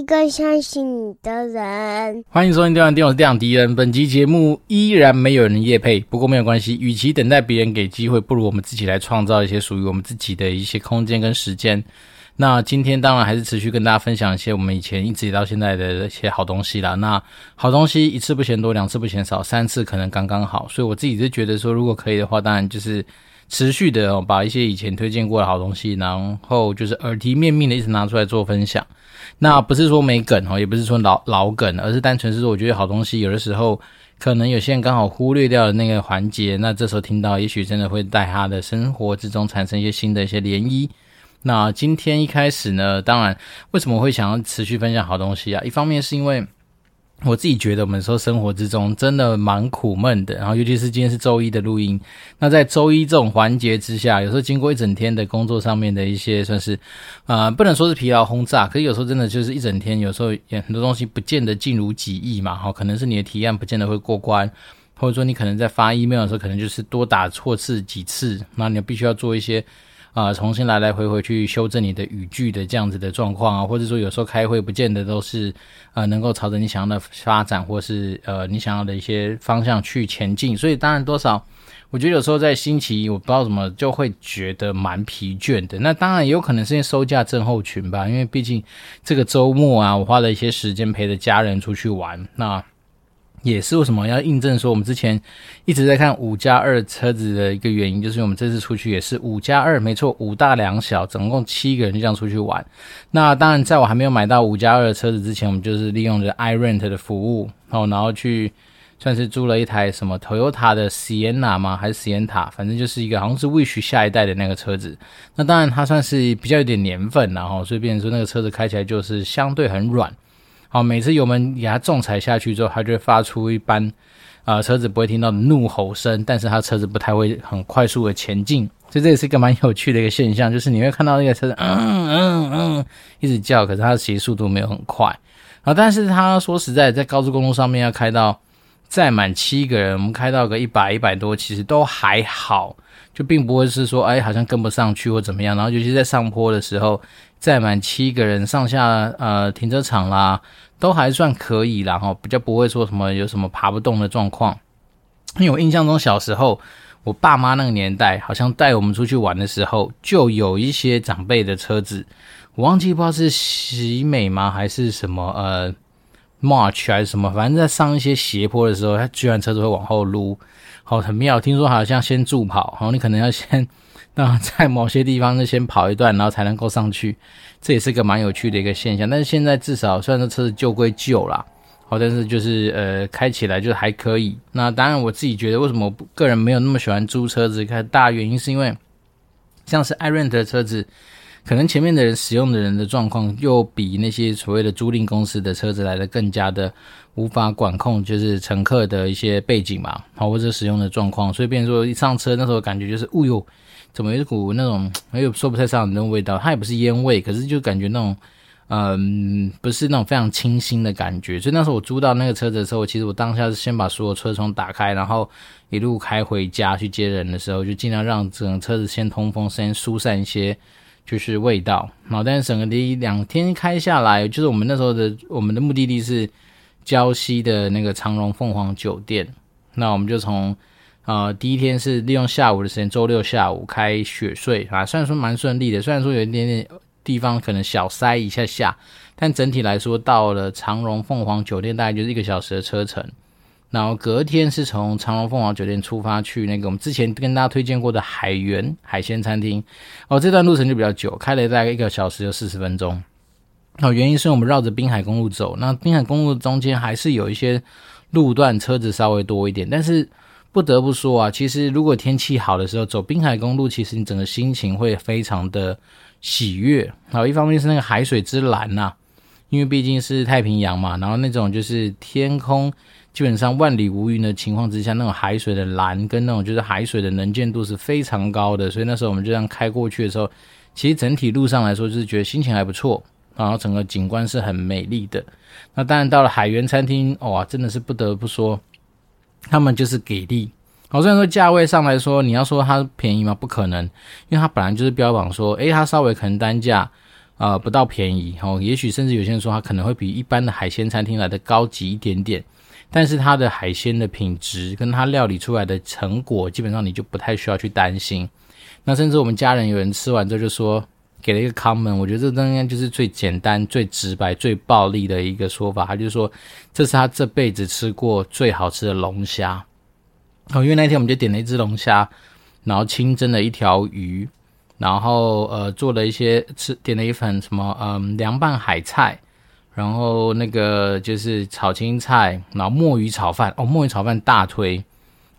们也需要一个相信你的人。欢迎收听《电玩店》，我是电玩敌人。本集节目依然没有人夜配，不过没有关系。与其等待别人给机会，不如我们自己来创造一些属于我们自己的一些空间跟时间。那今天当然还是持续跟大家分享一些我们以前一直到现在的一些好东西啦。那好东西一次不嫌多，两次不嫌少，三次可能刚刚好。所以我自己是觉得说，如果可以的话，当然就是持续的，把一些以前推荐过的好东西，然后就是耳提面命的一直拿出来做分享。那不是说没梗哦，也不是说老老梗，而是单纯是我觉得好东西有的时候可能有些人刚好忽略掉了那个环节，那这时候听到，也许真的会在他的生活之中产生一些新的一些涟漪。那今天一开始呢，当然为什么会想要持续分享好东西啊？一方面是因为我自己觉得我们说生活之中真的蛮苦闷的，然后尤其是今天是周一的录音，那在周一这种环节之下，有时候经过一整天的工作上面的一些算是啊、不能说是疲劳轰炸，可是有时候真的就是一整天，有时候也很多东西不见得尽如己意嘛，哈，可能是你的提案不见得会过关，或者说你可能在发 email 的时候，可能就是多打错字几次，那你必须要做一些。啊、重新来来回回去修正你的语句的这样子的状况啊，或者说有时候开会不见得都是呃能够朝着你想要的发展，或是呃你想要的一些方向去前进，所以当然多少，我觉得有时候在星期一，我不知道怎么就会觉得蛮疲倦的。那当然也有可能是因为收假症候群吧，因为毕竟这个周末啊，我花了一些时间陪着家人出去玩，那。也是为什么要印证说我们之前一直在看五加二车子的一个原因，就是我们这次出去也是五加二，没错，五大两小，总共七个人就这样出去玩。那当然，在我还没有买到五加二的车子之前，我们就是利用着 iRent 的服务，然后然后去算是租了一台什么 Toyota 的 Sienna 吗？还是 Sienna？反正就是一个好像是 Wish 下一代的那个车子。那当然它算是比较有点年份，然后所以变成说那个车子开起来就是相对很软。好，每次油门给它重踩下去之后，它就会发出一般，啊、车子不会听到怒吼声，但是它车子不太会很快速的前进，所以这也是一个蛮有趣的一个现象，就是你会看到那个车子，嗯嗯嗯，一直叫，可是它其实速度没有很快，啊，但是它说实在，在高速公路上面要开到载满七个人，我们开到个一百一百多，其实都还好，就并不会是说，哎，好像跟不上去或怎么样，然后尤其在上坡的时候。载满七个人上下，呃，停车场啦，都还算可以啦，哈，比较不会说什么有什么爬不动的状况。因为我印象中小时候，我爸妈那个年代，好像带我们出去玩的时候，就有一些长辈的车子，我忘记不知道是喜美吗，还是什么，呃，March 还是什么，反正在上一些斜坡的时候，它居然车子会往后撸，好，很妙。听说好像先助跑，然后你可能要先。那在某些地方是先跑一段，然后才能够上去，这也是个蛮有趣的一个现象。但是现在至少虽然说车子旧归旧啦，好，但是就是呃开起来就还可以。那当然我自己觉得，为什么个人没有那么喜欢租车子？看大原因是因为像是 iRent 的车子，可能前面的人使用的人的状况又比那些所谓的租赁公司的车子来的更加的无法管控，就是乘客的一些背景嘛，好或者使用的状况，所以变说一上车那时候感觉就是，哦哟。怎么有一股那种没有说不太上的那种味道？它也不是烟味，可是就感觉那种，嗯，不是那种非常清新的感觉。所以那时候我租到那个车子的时候，其实我当下是先把所有车窗打开，然后一路开回家去接人的时候，就尽量让整个车子先通风，先疏散一些就是味道。然后但是整个第一两天开下来，就是我们那时候的我们的目的地是胶西的那个长荣凤凰酒店，那我们就从。呃，第一天是利用下午的时间，周六下午开雪隧啊，虽然说蛮顺利的，虽然说有一点点地方可能小塞一下下，但整体来说到了长荣凤凰酒店大概就是一个小时的车程。然后隔天是从长荣凤凰酒店出发去那个我们之前跟大家推荐过的海源海鲜餐厅，哦，这段路程就比较久，开了大概一个小时有四十分钟。哦，原因是我们绕着滨海公路走，那滨海公路中间还是有一些路段车子稍微多一点，但是。不得不说啊，其实如果天气好的时候走滨海公路，其实你整个心情会非常的喜悦。好，一方面是那个海水之蓝呐、因为毕竟是太平洋嘛，然后那种就是天空基本上万里无云的情况之下，那种海水的蓝跟那种就是海水的能见度是非常高的。所以那时候我们就这样开过去的时候，其实整体路上来说就是觉得心情还不错，然后整个景观是很美丽的。那当然到了海源餐厅，哇，真的是不得不说。他们就是给力，好，虽然说价位上来说，你要说它便宜吗？不可能，因为它本来就是标榜说，诶，它稍微可能单价，呃，不到便宜哦，也许甚至有些人说它可能会比一般的海鲜餐厅来的高级一点点，但是它的海鲜的品质跟它料理出来的成果，基本上你就不太需要去担心。那甚至我们家人有人吃完之后就说，给了一个 comment，我觉得这应该就是最简单、最直白、最暴力的一个说法，他就说这是他这辈子吃过最好吃的龙虾。哦，因为那天我们就点了一只龙虾，然后清蒸了一条鱼。然后呃做了一些吃点了一份什么嗯凉拌海菜，然后那个就是炒青菜，然后墨鱼炒饭哦，墨鱼炒饭大推，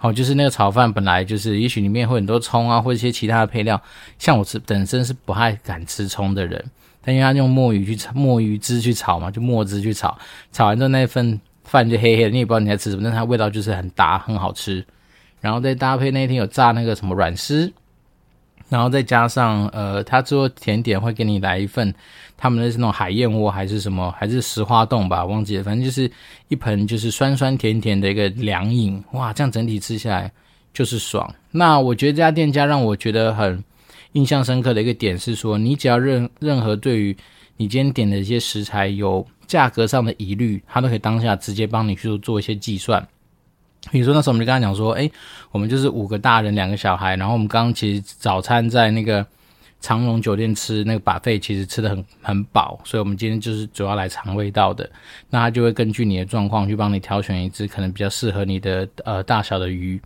好、哦、就是那个炒饭本来就是也许里面会很多葱啊或者一些其他的配料，像我吃本身是不太敢吃葱的人，但因为他用墨鱼去墨鱼汁去炒嘛，就墨汁去炒，炒完之后那份饭就黑黑的，你也不知道你在吃什么，但它味道就是很搭很好吃，然后再搭配那天有炸那个什么软丝。然后再加上，呃，他做甜点会给你来一份，他们的是那种海燕窝还是什么，还是石花冻吧，忘记了，反正就是一盆就是酸酸甜甜的一个凉饮，哇，这样整体吃下来就是爽。那我觉得这家店家让我觉得很印象深刻的一个点是说，你只要任任何对于你今天点的一些食材有价格上的疑虑，他都可以当下直接帮你去做一些计算。比如说那时候我们就跟他讲说，诶，我们就是五个大人两个小孩，然后我们刚刚其实早餐在那个长隆酒店吃那个把费其实吃的很很饱，所以我们今天就是主要来尝味道的。那他就会根据你的状况去帮你挑选一只可能比较适合你的呃大小的鱼。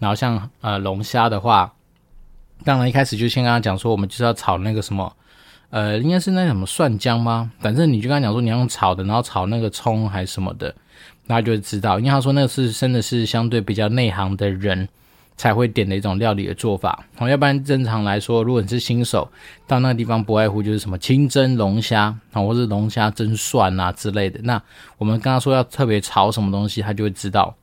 然后像呃龙虾的话，当然一开始就先跟他讲说，我们就是要炒那个什么，呃，应该是那什么蒜姜吗？反正你就跟他讲说你要用炒的，然后炒那个葱还是什么的。他就知道，因为他说那个是真的是相对比较内行的人才会点的一种料理的做法。好，要不然正常来说，如果你是新手，到那个地方不外乎就是什么清蒸龙虾啊，或是龙虾蒸蒜啊之类的。那我们刚刚说要特别炒什么东西，他就会知道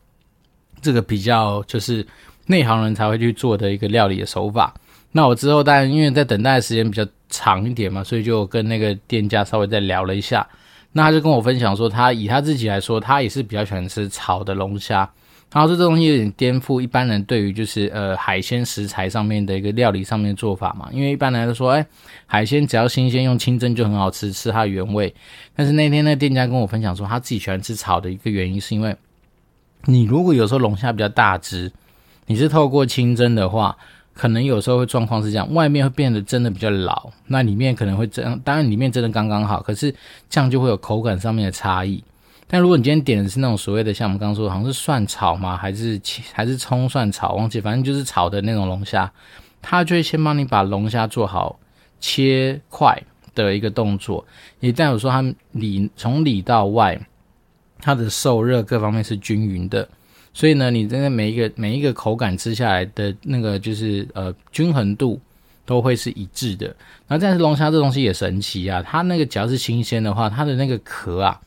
这个比较就是内行人才会去做的一个料理的手法。那我之后当然因为在等待的时间比较长一点嘛，所以就跟那个店家稍微再聊了一下。那他就跟我分享说，他以他自己来说，他也是比较喜欢吃炒的龙虾。然后这东西有点颠覆一般人对于就是呃海鲜食材上面的一个料理上面做法嘛。因为一般人都说，哎，海鲜只要新鲜用清蒸就很好吃，吃它的原味。但是那天那店家跟我分享说，他自己喜欢吃炒的一个原因是因为，你如果有时候龙虾比较大只，你是透过清蒸的话。可能有时候会状况是这样，外面会变得真的比较老，那里面可能会这样，当然里面真的刚刚好，可是这样就会有口感上面的差异。但如果你今天点的是那种所谓的像我们刚刚说，好像是蒜炒吗？还是还是葱蒜炒？忘记，反正就是炒的那种龙虾，他就会先帮你把龙虾做好切块的一个动作，也代表说它里从里到外，它的受热各方面是均匀的。所以呢，你真的每一个每一个口感吃下来的那个就是呃均衡度都会是一致的。那但是龙虾这东西也神奇啊，它那个只要是新鲜的话，它的那个壳啊，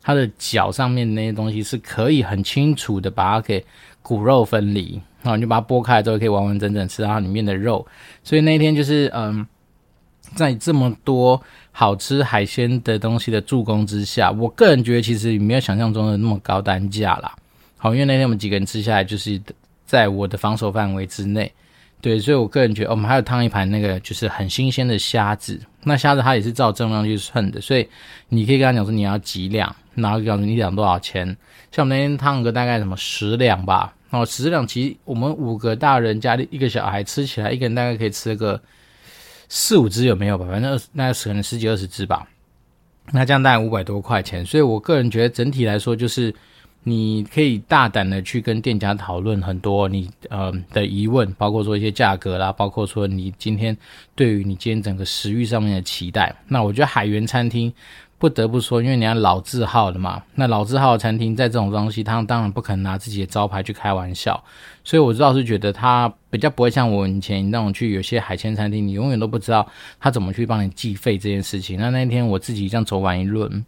它的脚上面那些东西是可以很清楚的把它给骨肉分离，然后你就把它剥开来之后可以完完整整吃到它里面的肉。所以那天就是嗯，在这么多好吃海鲜的东西的助攻之下，我个人觉得其实没有想象中的那么高单价啦。好，因为那天我们几个人吃下来，就是在我的防守范围之内，对，所以我个人觉得，我们还有烫一盘那个就是很新鲜的虾子，那虾子它也是照重量去称的，所以你可以跟他讲说你要几两，然后告诉你两多少钱。像我们那天烫个大概什么十两吧，然后十两其实我们五个大人加一个小孩吃起来，一个人大概可以吃个四五只有没有吧？反正二十那可能十几二十只吧，那这样大概五百多块钱。所以我个人觉得整体来说就是。你可以大胆的去跟店家讨论很多你呃的疑问，包括说一些价格啦，包括说你今天对于你今天整个食欲上面的期待。那我觉得海源餐厅不得不说，因为你要老字号的嘛，那老字号餐厅在这种东西，他当然不可能拿自己的招牌去开玩笑。所以我倒是觉得他比较不会像我以前那种去有些海鲜餐厅，你永远都不知道他怎么去帮你计费这件事情。那那天我自己这样走完一轮。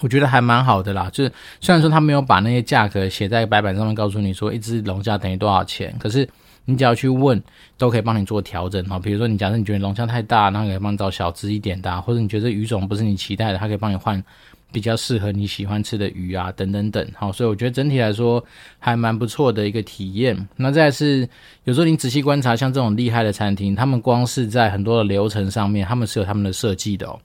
我觉得还蛮好的啦，就是虽然说他没有把那些价格写在白板上面告诉你说一只龙虾等于多少钱，可是你只要去问，都可以帮你做调整哈。比如说你假设你觉得龙虾太大，那可以帮你找小只一点的，或者你觉得鱼种不是你期待的，他可以帮你换比较适合你喜欢吃的鱼啊，等等等。好，所以我觉得整体来说还蛮不错的一个体验。那再来是有时候你仔细观察，像这种厉害的餐厅，他们光是在很多的流程上面，他们是有他们的设计的哦。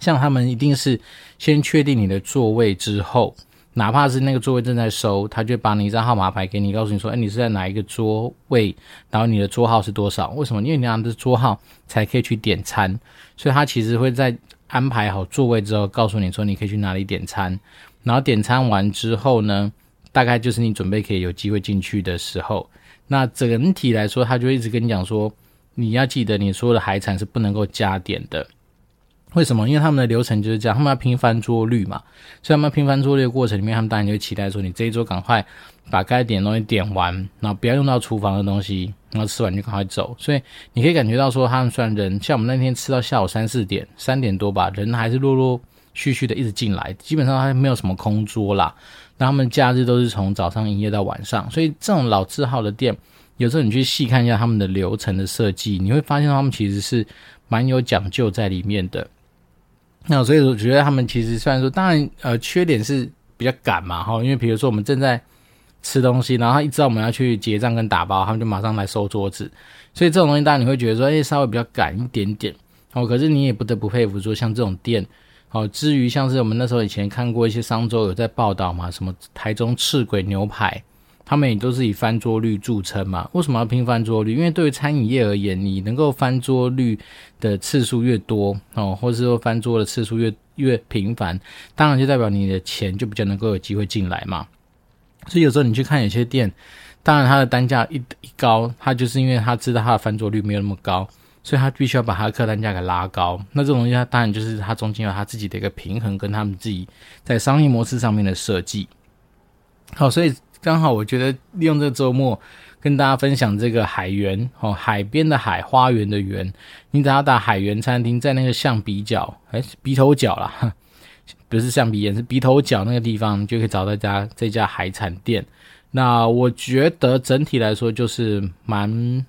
像他们一定是先确定你的座位之后，哪怕是那个座位正在收，他就把你一张号码牌给你，告诉你说，哎，你是在哪一个座位，然后你的桌号是多少？为什么？因为你拿的桌号才可以去点餐，所以他其实会在安排好座位之后，告诉你说你可以去哪里点餐，然后点餐完之后呢，大概就是你准备可以有机会进去的时候。那整体来说，他就一直跟你讲说，你要记得你所有的海产是不能够加点的。为什么？因为他们的流程就是这样，他们要拼翻桌率嘛。所以他们拼翻桌率的过程里面，他们当然就期待说，你这一桌赶快把该点的东西点完，然后不要用到厨房的东西，然后吃完就赶快走。所以你可以感觉到说，他们虽然人像我们那天吃到下午三四点、三点多吧，人还是陆陆续续的一直进来，基本上还没有什么空桌啦。那他们假日都是从早上营业到晚上，所以这种老字号的店，有时候你去细看一下他们的流程的设计，你会发现他们其实是蛮有讲究在里面的。那所以我觉得他们其实虽然说，当然呃缺点是比较赶嘛哈，因为比如说我们正在吃东西，然后他一知道我们要去结账跟打包，他们就马上来收桌子，所以这种东西当然你会觉得说，哎，稍微比较赶一点点哦。可是你也不得不佩服说，像这种店哦，至于像是我们那时候以前看过一些商周有在报道嘛，什么台中赤鬼牛排。他们也都是以翻桌率著称嘛？为什么要拼翻桌率？因为对于餐饮业而言，你能够翻桌率的次数越多哦，或是说翻桌的次数越越频繁，当然就代表你的钱就比较能够有机会进来嘛。所以有时候你去看有些店，当然它的单价一一高，它就是因为它知道它的翻桌率没有那么高，所以他必须要把它的客单价给拉高。那这种东西，它当然就是它中间有它自己的一个平衡，跟他们自己在商业模式上面的设计。好，所以。刚好，我觉得利用这周末跟大家分享这个海园哦，海边的海，花园的园。你只要打海园餐厅，在那个象鼻角，哎，鼻头角啦，不是象鼻岩，是鼻头角那个地方，就可以找到家这家海产店。那我觉得整体来说就是蛮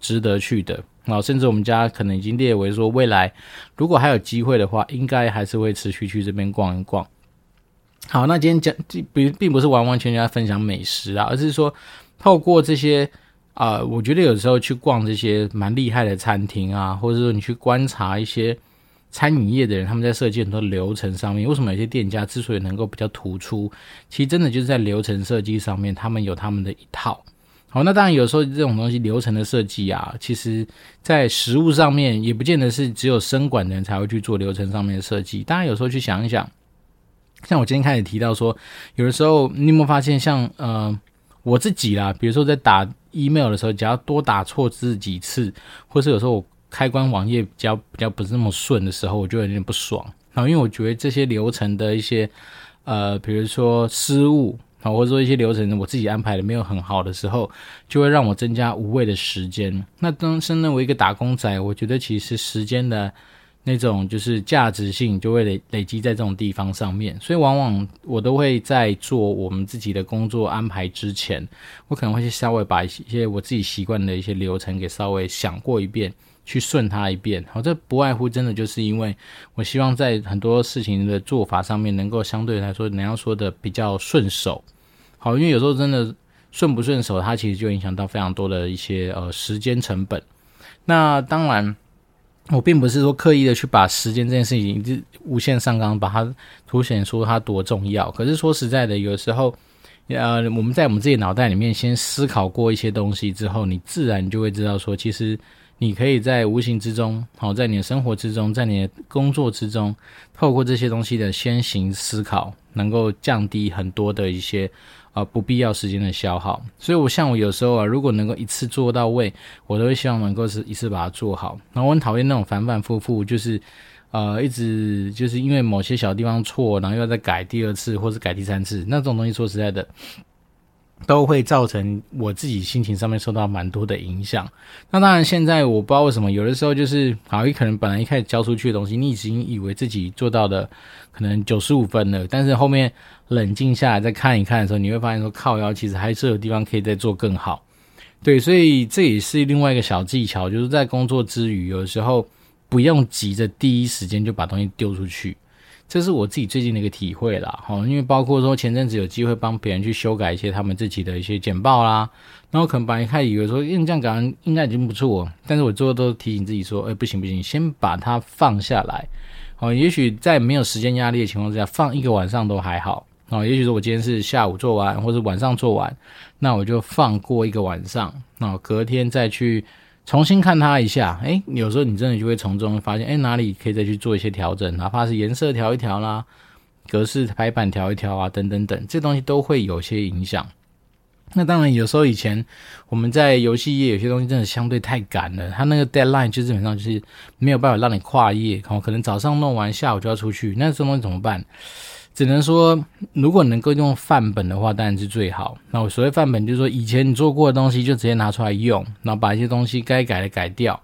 值得去的啊，甚至我们家可能已经列为说，未来如果还有机会的话，应该还是会持续去这边逛一逛。好，那今天讲并并不是完完全全要分享美食啊，而是说透过这些啊、我觉得有时候去逛这些蛮厉害的餐厅啊，或者说你去观察一些餐饮业的人，他们在设计很多流程上面，为什么有些店家之所以能够比较突出，其实真的就是在流程设计上面，他们有他们的一套。好，那当然有时候这种东西流程的设计啊，其实在食物上面也不见得是只有生管的人才会去做流程上面的设计，当然有时候去想一想。像我今天开始提到说，有的时候你有没有发现像，像呃我自己啦，比如说在打 email 的时候，只要多打错字几次，或是有时候我开关网页比较比较不是那么顺的时候，我就有点不爽。然后因为我觉得这些流程的一些呃，比如说失误啊，或者说一些流程我自己安排的没有很好的时候，就会让我增加无谓的时间。那当身为一个打工仔，我觉得其实时间的。那种就是价值性就会累累积在这种地方上面，所以往往我都会在做我们自己的工作安排之前，我可能会去稍微把一些我自己习惯的一些流程给稍微想过一遍，去顺它一遍。好，这不外乎真的就是因为我希望在很多事情的做法上面能够相对来说，你要说的比较顺手。好，因为有时候真的顺不顺手，它其实就影响到非常多的一些呃时间成本。那当然。我并不是说刻意的去把时间这件事情一直无限上纲，把它凸显出它多重要。可是说实在的，有时候，呃，我们在我们自己脑袋里面先思考过一些东西之后，你自然就会知道说，其实你可以在无形之中，好，在你的生活之中，在你的工作之中，透过这些东西的先行思考，能够降低很多的一些。啊，不必要时间的消耗，所以我像我有时候啊，如果能够一次做到位，我都会希望能够是一次把它做好。然后我很讨厌那种反反复复，就是呃，一直就是因为某些小地方错，然后又要再改第二次或是改第三次，那种东西说实在的。都会造成我自己心情上面受到蛮多的影响。那当然，现在我不知道为什么，有的时候就是，好，你可能本来一开始交出去的东西，你已经以为自己做到的可能九十五分了，但是后面冷静下来再看一看的时候，你会发现说靠腰，其实还是有地方可以再做更好。对，所以这也是另外一个小技巧，就是在工作之余，有的时候不用急着第一时间就把东西丢出去。这是我自己最近的一个体会啦，哈，因为包括说前阵子有机会帮别人去修改一些他们自己的一些简报啦，然后可能本来一开始以为说，因为这样讲应该已经不错，但是我最后都提醒自己说，哎，不行不行，先把它放下来，哦，也许在没有时间压力的情况之下，放一个晚上都还好。哦，也许说我今天是下午做完，或者晚上做完，那我就放过一个晚上，那隔天再去重新看它一下。诶，有时候你真的就会从中发现，诶，哪里可以再去做一些调整，哪怕是颜色调一调啦，格式排版调一调啊，等等等，这东西都会有些影响。那当然，有时候以前我们在游戏业有些东西真的相对太赶了，它那个 deadline 就基本上就是没有办法让你跨页，哦，可能早上弄完，下午就要出去，那这东西怎么办？只能说，如果能够用范本的话，当然是最好。那我所谓范本，就是说以前你做过的东西，就直接拿出来用，然后把一些东西该改的改掉。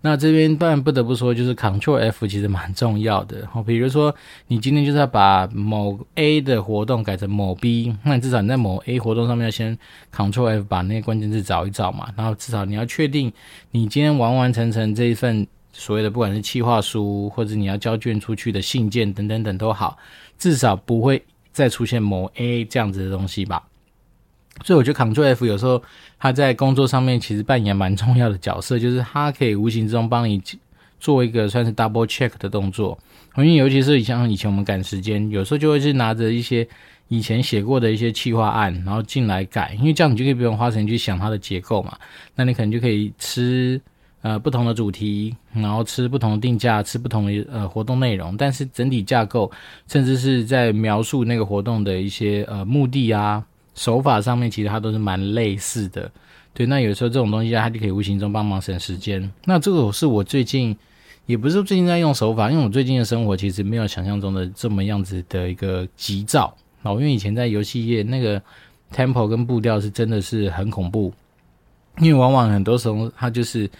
那这边当然不得不说，就是 Ctrl F 其实蛮重要的。好，比如说你今天就是要把某 A 的活动改成某 B，那至少你在某 A 活动上面要先 Ctrl F 把那些关键字找一找嘛。然后至少你要确定你今天完完成成这一份所谓的不管是企划书，或者你要交卷出去的信件等等等都好。至少不会再出现某 A 这样子的东西吧，所以我觉得 Ctrl F 有时候它在工作上面其实扮演蛮重要的角色，就是它可以无形之中帮你做一个算是 double check 的动作。因为尤其是像以前我们赶时间，有时候就会是拿着一些以前写过的一些企划案，然后进来改，因为这样你就可以不用花时间去想它的结构嘛，那你可能就可以吃。呃，不同的主题，然后吃不同的定价，吃不同的呃活动内容，但是整体架构，甚至是在描述那个活动的一些呃目的啊手法上面，其实它都是蛮类似的。对，那有时候这种东西啊它就可以无形中帮忙省时间。那这个是我最近，也不是最近在用手法，因为我最近的生活其实没有想象中的这么样子的一个急躁。哦，因为以前在游戏业那个 tempo 跟步调是真的是很恐怖，因为往往很多时候它就是。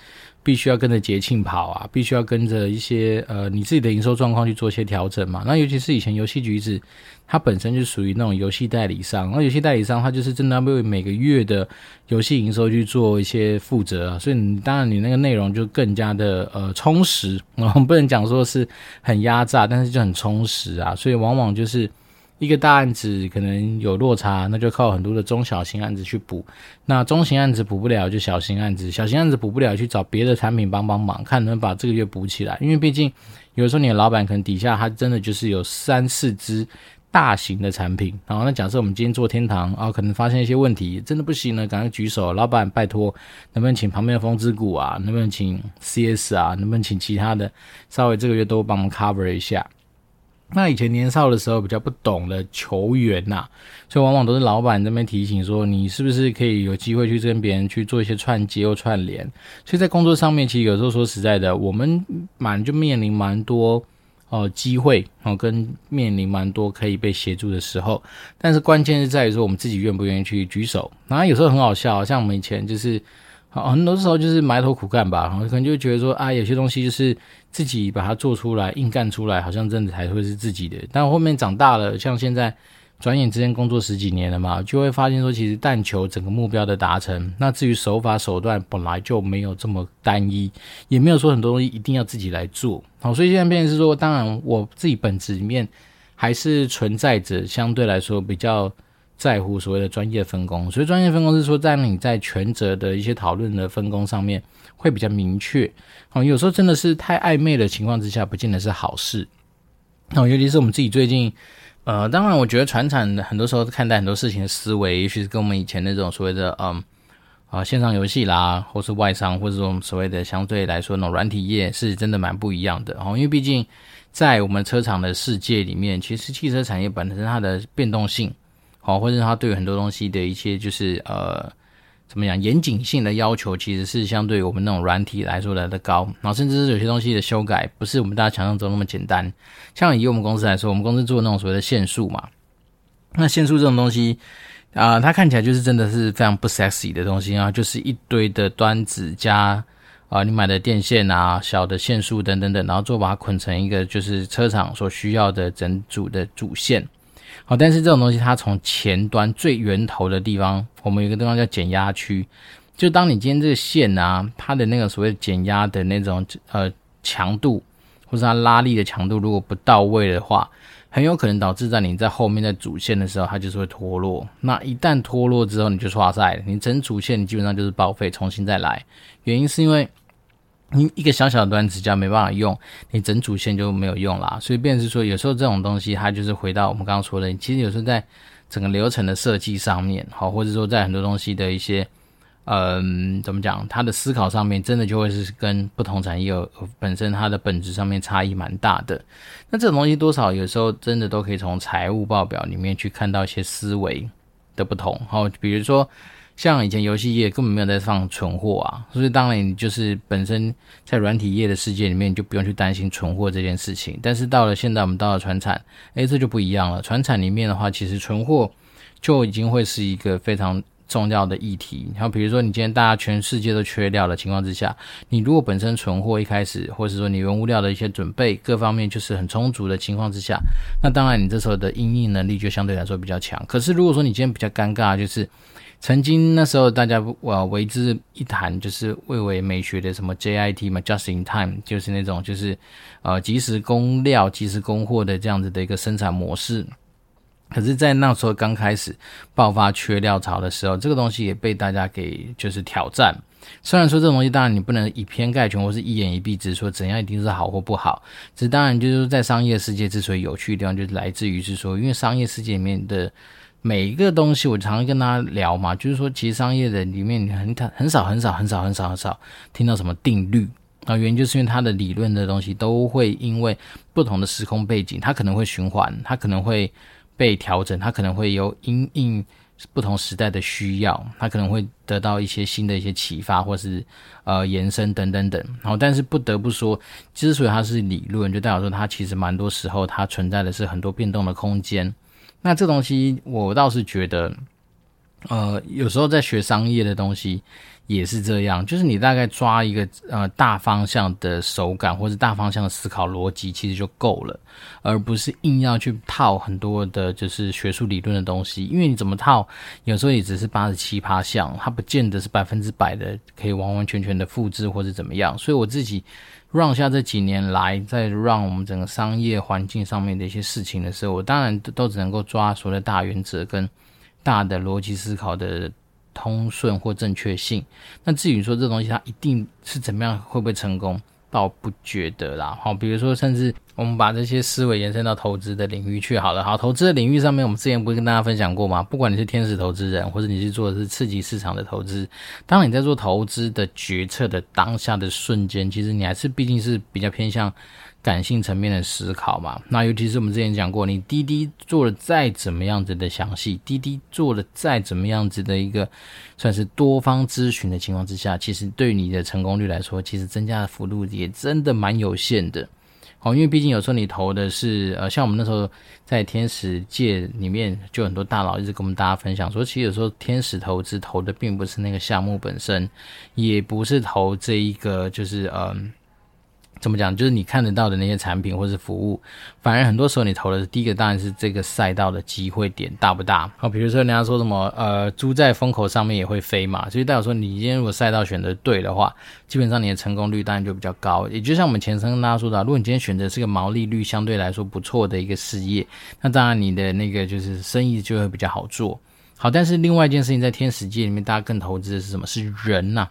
必须要跟着节庆跑啊，必须要跟着一些呃你自己的营收状况去做一些调整嘛。那尤其是以前游戏橘子，它本身就属于那种游戏代理商，那游戏代理商它就是真的要为每个月的游戏营收去做一些负责啊。所以你当然你那个内容就更加的呃充实，我们不能讲说是很压榨，但是就很充实啊。所以往往就是。一个大案子可能有落差，那就靠很多的中小型案子去补。那中型案子补不了，就小型案子；小型案子补不了，去找别的产品帮帮忙，看能把这个月补起来。因为毕竟有时候你的老板可能底下他真的就是有三四支大型的产品。然后那假设我们今天做天堂啊，可能发现一些问题，真的不行了，赶快举手，老板拜托，能不能请旁边的风之谷啊，能不能请 CS 啊，能不能请其他的，稍微这个月都帮忙 cover 一下。那以前年少的时候比较不懂的球员呐、所以往往都是老板这边提醒说，你是不是可以有机会去跟别人去做一些串接或串联。所以在工作上面，其实有时候说实在的，我们蛮就面临蛮多哦机会哦，跟面临蛮多可以被协助的时候。但是关键是在于说，我们自己愿不愿意去举手。然后有时候很好笑，像我们以前就是。好，很多时候就是埋头苦干吧，然后可能就觉得说啊，有些东西就是自己把它做出来，硬干出来，好像真的才会是自己的。但后面长大了，像现在转眼之间工作十几年了嘛，就会发现说，其实但求整个目标的达成。那至于手法手段本来就没有这么单一，也没有说很多东西一定要自己来做。好，所以现在变成是说，当然我自己本质里面还是存在着相对来说比较。在乎所谓的专业分工，所以专业分工是说，在你在权责的一些讨论的分工上面会比较明确。哦，有时候真的是太暧昧的情况之下，不见得是好事。哦，尤其是我们自己最近，呃，当然我觉得传产很多时候看待很多事情的思维，也许是跟我们以前那种所谓的嗯啊、线上游戏啦，或是外商，或者说我们所谓的相对来说那种软体业，是真的蛮不一样的。哦，因为毕竟在我们车厂的世界里面，其实汽车产业本身它的变动性。哦，或者他对很多东西的一些就是呃，怎么讲严谨性的要求，其实是相对我们那种软体来说来的高。然后甚至是有些东西的修改，不是我们大家想象中那么简单。像以我们公司来说，我们公司做那种所谓的线束嘛，那线束这种东西啊、它看起来就是真的是非常不 sexy 的东西啊，就是一堆的端子加啊、你买的电线啊、小的线束等等等，然后最后把它捆成一个就是车厂所需要的整组的主线。好，但是这种东西它从前端最源头的地方，我们有一个地方叫减压区，就当你今天这个线啊，它的那个所谓减压的那种呃强度，或是它拉力的强度如果不到位的话，很有可能导致在你在后面在主线的时候，它就是会脱落。那一旦脱落之后，你就剉赛了，你整主线你基本上就是报废，重新再来。原因是因为你一个小小的端子架没办法用，你整组线就没有用啦。所以，变成是说，有时候这种东西它就是回到我们刚刚说的，其实有时候在整个流程的设计上面，好，或者说在很多东西的一些。嗯，怎么讲？他的思考上面真的就会是跟不同产业本身它的本质上面差异蛮大的。那这种东西多少有时候真的都可以从财务报表里面去看到一些思维的不同。好，比如说像以前游戏业根本没有在放存货啊，所以当然你就是本身在软体业的世界里面你就不用去担心存货这件事情。但是到了现在，我们到了船产，诶，这就不一样了。船产里面的话，其实存货就已经会是一个非常。重要的议题，然后比如说你今天大家全世界都缺料的情况之下，你如果本身存货一开始，或者说你原物料的一些准备各方面就是很充足的情况之下，那当然你这时候的应应能力就相对来说比较强。可是如果说你今天比较尴尬，就是曾经那时候大家呃为之一谈，就是蔚为美学的什么 JIT 嘛，Just in Time，就是那种就是呃即时供料、即时供货的这样子的一个生产模式。可是，在那时候刚开始爆发缺料潮的时候，这个东西也被大家给就是挑战。虽然说这种东西，当然你不能以偏概全，或是一言以蔽之说怎样一定是好或不好。只当然就是，在商业世界之所以有趣的地方，就是来自于是说，因为商业世界里面的每一个东西，我常常跟他聊嘛，就是说，其实商业的里面很很少很少很少很少很少听到什么定律啊，原因就是因为它的理论的东西都会因为不同的时空背景，它可能会循环，它可能会。被调整，它可能会有因应不同时代的需要，它可能会得到一些新的一些启发，或是呃延伸等等等。然后，但是不得不说，之所以它是理论，就代表说它其实蛮多时候它存在的是很多变动的空间。那这东西我倒是觉得，呃，有时候在学商业的东西。也是这样，就是你大概抓一个呃大方向的手感，或者大方向的思考逻辑，其实就够了，而不是硬要去套很多的，就是学术理论的东西。因为你怎么套，有时候也只是八十七趴像，它不见得是百分之百的可以完完全全的复制或者怎么样。所以我自己 run 下这几年来，在 run 我们整个商业环境上面的一些事情的时候，我当然都只能够抓所谓的大原则跟大的逻辑思考的。通顺或正确性，那至于说这东西它一定是怎么样，会不会成功，倒不觉得啦。好，比如说，甚至我们把这些思维延伸到投资的领域去好了。好，投资的领域上面，我们之前不是跟大家分享过吗？不管你是天使投资人，或者你是做的是刺激市场的投资，当你在做投资的决策的当下的瞬间，其实你还是毕竟是比较偏向。感性层面的思考嘛，那尤其是我们之前讲过，你滴滴做了再怎么样子的详细，滴滴做了再怎么样子的一个算是多方咨询的情况之下，其实对你的成功率来说，其实增加的幅度也真的蛮有限的。哦，因为毕竟有时候你投的是呃，像我们那时候在天使界里面，就很多大佬一直跟我们大家分享说，其实有时候天使投资投的并不是那个项目本身，也不是投这一个就是嗯。怎么讲？就是你看得到的那些产品或是服务，反而很多时候你投的第一个当然是这个赛道的机会点大不大？好，比如说人家说什么，呃，猪在风口上面也会飞嘛，所以代表说你今天如果赛道选择对的话，基本上你的成功率当然就比较高。也就像我们前生跟大家说的，如果你今天选择是个毛利率相对来说不错的一个事业，那当然你的那个就是生意就会比较好做。好，但是另外一件事情在天使界里面，大家更投资的是什么？是人呐、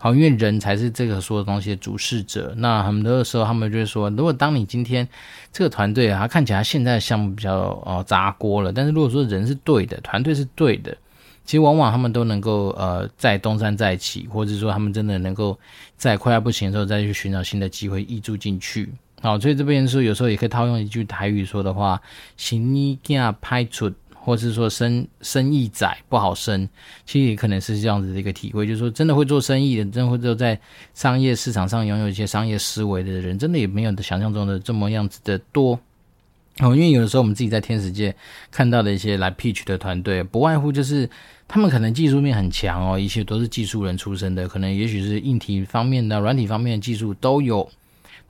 好，因为人才是这个说的东西的主事者。那很多的时候，他们就会说，如果当你今天这个团队啊，看起来现在的项目比较呃砸锅了，但是如果说人是对的，团队是对的，其实往往他们都能够呃再东山再起，或者说他们真的能够在快要不行的时候再去寻找新的机会挹注进去。好，所以这边说有时候也可以套用一句台语说的话：行你惊拍出。或是说生生意窄不好生，其实也可能是这样子的一个体会，就是说真的会做生意的，真的会做在商业市场上拥有一些商业思维的人，真的也没有想象中的这么样子的多。哦，因为有的时候我们自己在天使界看到的一些来 pitch 的团队，不外乎就是他们可能技术面很强哦，一切都是技术人出身的，可能也许是硬体方面的、软体方面的技术都有。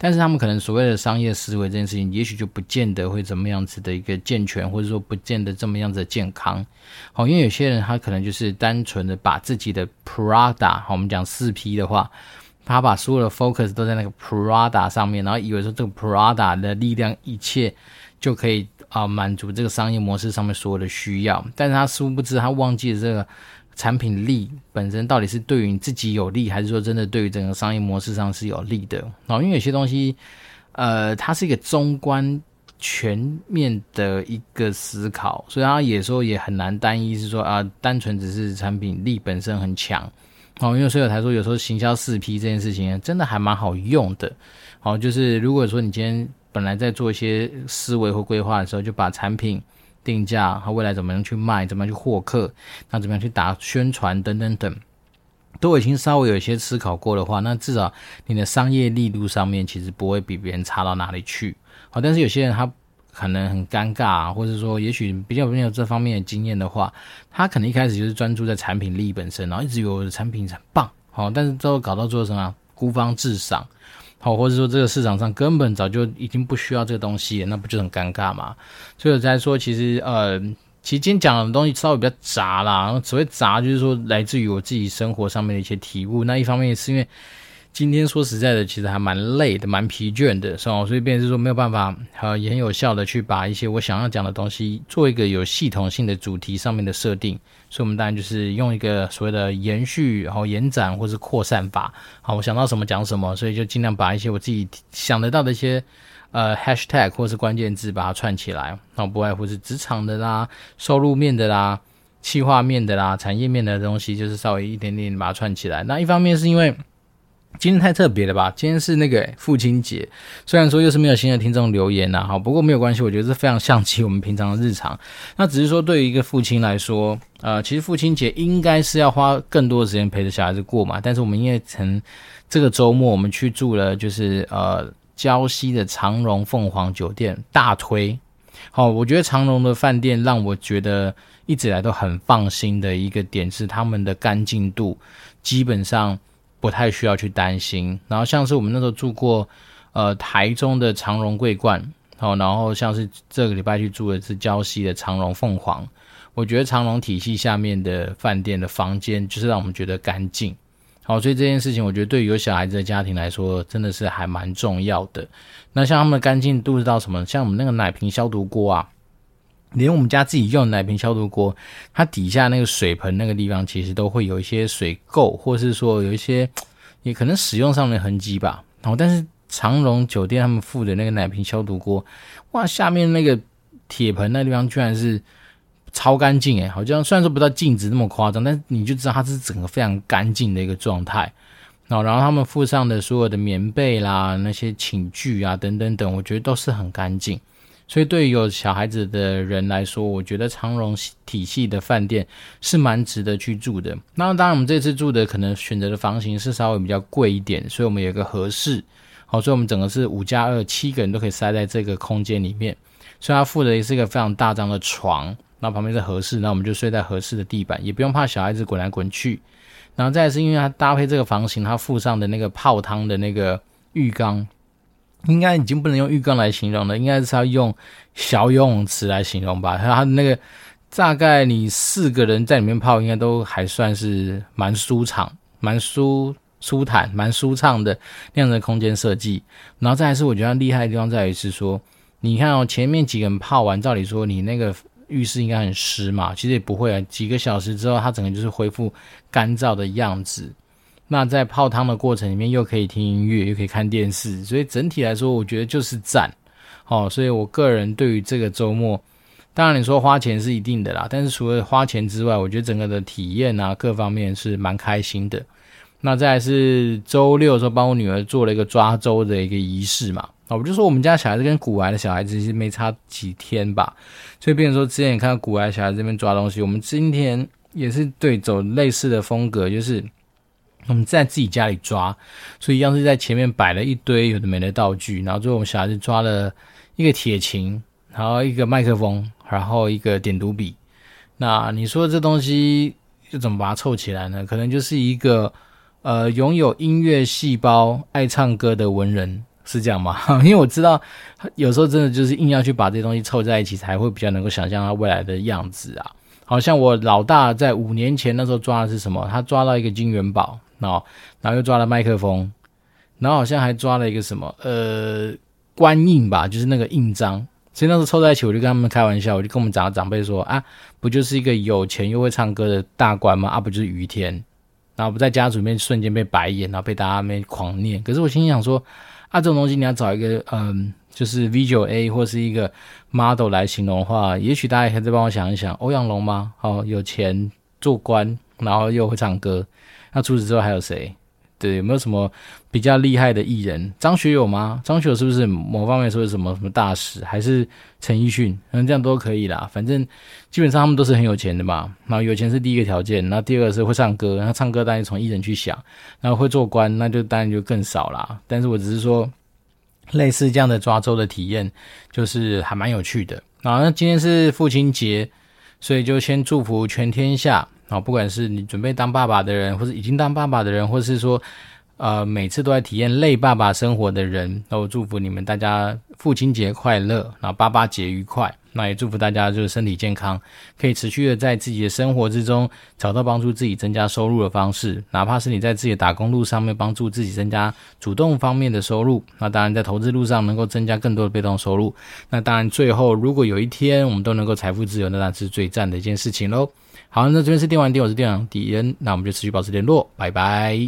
但是他们可能所谓的商业思维这件事情，也许就不见得会怎么样子的一个健全，或者说不见得这么样子的健康。好，因为有些人他可能就是单纯的把自己的 Prada，我们讲四 P 的话，他把所有的 focus 都在那个 Prada 上面，然后以为说这个 Prada 的力量一切就可以啊满足这个商业模式上面所有的需要，但是他殊不知他忘记了这个。产品力本身到底是对于你自己有利，还是说真的对于整个商业模式上是有利的？哦，因为有些东西，呃，它是一个中观全面的一个思考，所以它有时候也很难单一是说啊，单纯只是产品力本身很强。哦，因为所以我才说有时候行销四 P 这件事情真的还蛮好用的。哦，就是如果说你今天本来在做一些思维或规划的时候，就把产品。定价和未来怎么样去卖，怎么样去获客，那怎么样去打宣传等等等，都已经稍微有一些思考过的话，那至少你的商业力度上面其实不会比别人差到哪里去。好，但是有些人他可能很尴尬，或者说也许比较没有这方面的经验的话，他可能一开始就是专注在产品力本身，然后一直以为我的产品很棒，好，但是最后搞到做什么孤芳自赏。好，或者说这个市场上根本早就已经不需要这个东西，那不就很尴尬吗？所以我在说，其实呃，其实今天讲的东西稍微比较杂啦，然后所谓杂就是说来自于我自己生活上面的一些体悟。那一方面是因为。今天说实在的，其实还蛮累的，蛮疲倦的，是吧？所以变是说没有办法，呃，也很有效的去把一些我想要讲的东西做一个有系统性的主题上面的设定。所以，我们当然就是用一个所谓的延续、然后延展或是扩散法。好，我想到什么讲什么，所以就尽量把一些我自己想得到的一些呃 hashtag 或是关键字把它串起来。那不外乎是职场的啦、收入面的啦、企划面的啦、产业面的东西，就是稍微一点点把它串起来。那一方面是因为。今天太特别了吧？今天是那个父亲节，虽然说又是没有新的听众留言呐，好，不过没有关系，我觉得是非常像极我们平常的日常。那只是说，对于一个父亲来说，呃，其实父亲节应该是要花更多的时间陪着小孩子过嘛。但是我们因为从这个周末，我们去住了，就是呃，礁溪的长荣凤凰酒店，大推。好，我觉得长隆的饭店让我觉得一直以来都很放心的一个点是，他们的干净度基本上。不太需要去担心，然后像是我们那时候住过，呃，台中的长荣桂冠，哦，然后像是这个礼拜去住的是礁溪的长荣凤凰，我觉得长荣体系下面的饭店的房间就是让我们觉得干净，好，所以这件事情我觉得对于有小孩子的家庭来说真的是还蛮重要的。那像他们的干净度是到什么？像我们那个奶瓶消毒锅啊。连我们家自己用的奶瓶消毒锅，它底下那个水盆那个地方，其实都会有一些水垢，或是说有一些 也可能使用上的痕迹吧。然后，但是长荣酒店他们附的那个奶瓶消毒锅，哇，下面那个铁盆那地方居然是超干净诶，好像虽然说不到镜子那么夸张，但是你就知道它是整个非常干净的一个状态。然后，然后他们附上的所有的棉被啦、那些寝具啊等等等，我觉得都是很干净。所以，对于有小孩子的人来说，我觉得长荣体系的饭店是蛮值得去住的。那当然，我们这次住的可能选择的房型是稍微比较贵一点，所以我们有一个合适。好，所以我们整个是五加二，七个人都可以塞在这个空间里面。所以它附的也是一个非常大张的床，那旁边是合适，那我们就睡在合适的地板，也不用怕小孩子滚来滚去。然后再是因为它搭配这个房型，它附上的那个泡汤的那个浴缸。应该已经不能用浴缸来形容了，应该是要用小游泳池来形容吧。它那个大概你四个人在里面泡，应该都还算是蛮舒畅、蛮舒舒坦、蛮舒畅的那样的空间设计。然后再来是我觉得厉害的地方在于是说，你看哦，前面几个人泡完，照理说你那个浴室应该很湿嘛，其实也不会啊。几个小时之后，它整个就是恢复干燥的样子。那在泡汤的过程里面，又可以听音乐，又可以看电视，所以整体来说，我觉得就是赞。哦，所以我个人对于这个周末，当然你说花钱是一定的啦，但是除了花钱之外，我觉得整个的体验啊，各方面是蛮开心的。那再是周六的时候，帮我女儿做了一个抓周的一个仪式嘛。啊，我就说我们家小孩子跟古玩的小孩子其实没差几天吧，所以变成说之前也看到古玩小孩子这边抓东西，我们今天也是对走类似的风格，就是。我们在自己家里抓，所以要是在前面摆了一堆有的没的道具，然后最后我们小孩子抓了一个铁琴，然后一个麦克风，然后一个点读笔。那你说这东西就怎么把它凑起来呢？可能就是一个呃拥有音乐细胞、爱唱歌的文人，是这样吗？因为我知道有时候真的就是硬要去把这些东西凑在一起，才会比较能够想象他未来的样子啊。好像我老大在五年前那时候抓的是什么？他抓到一个金元宝。哦，然后又抓了麦克风，然后好像还抓了一个什么呃官印吧，就是那个印章，所以那时候凑在一起，我就跟他们开玩笑，我就跟我们长长辈说啊，不就是一个有钱又会唱歌的大官吗？啊，不就是于天？然后不在家族里面瞬间被白眼，然后被大家那边狂念。可是我心里想说，啊，这种东西你要找一个嗯，就是 V9A 或是一个 model 来形容的话，也许大家也可以再帮我想一想，欧阳龙吗？哦，有钱做官，然后又会唱歌。那除此之外还有谁？对，有没有什么比较厉害的艺人？张学友吗？张学友是不是某方面说是什么什么大使？还是陈奕迅？嗯，这样都可以啦。反正基本上他们都是很有钱的嘛。然后有钱是第一个条件，那第二个是会唱歌。那唱歌当然从艺人去想，然后会做官，那就当然就更少啦。但是我只是说，类似这样的抓周的体验，就是还蛮有趣的。然后那今天是父亲节，所以就先祝福全天下。啊，不管是你准备当爸爸的人，或是已经当爸爸的人，或是说，呃，每次都在体验类爸爸生活的人，那我祝福你们大家父亲节快乐，然后爸爸节愉快。那也祝福大家就是身体健康，可以持续的在自己的生活之中找到帮助自己增加收入的方式，哪怕是你在自己的打工路上面帮助自己增加主动方面的收入，那当然在投资路上能够增加更多的被动收入。那当然最后如果有一天我们都能够财富自由，那那是最赞的一件事情喽。好，那这边是电玩店，我是店长迪恩，那我们就持续保持联络，拜拜。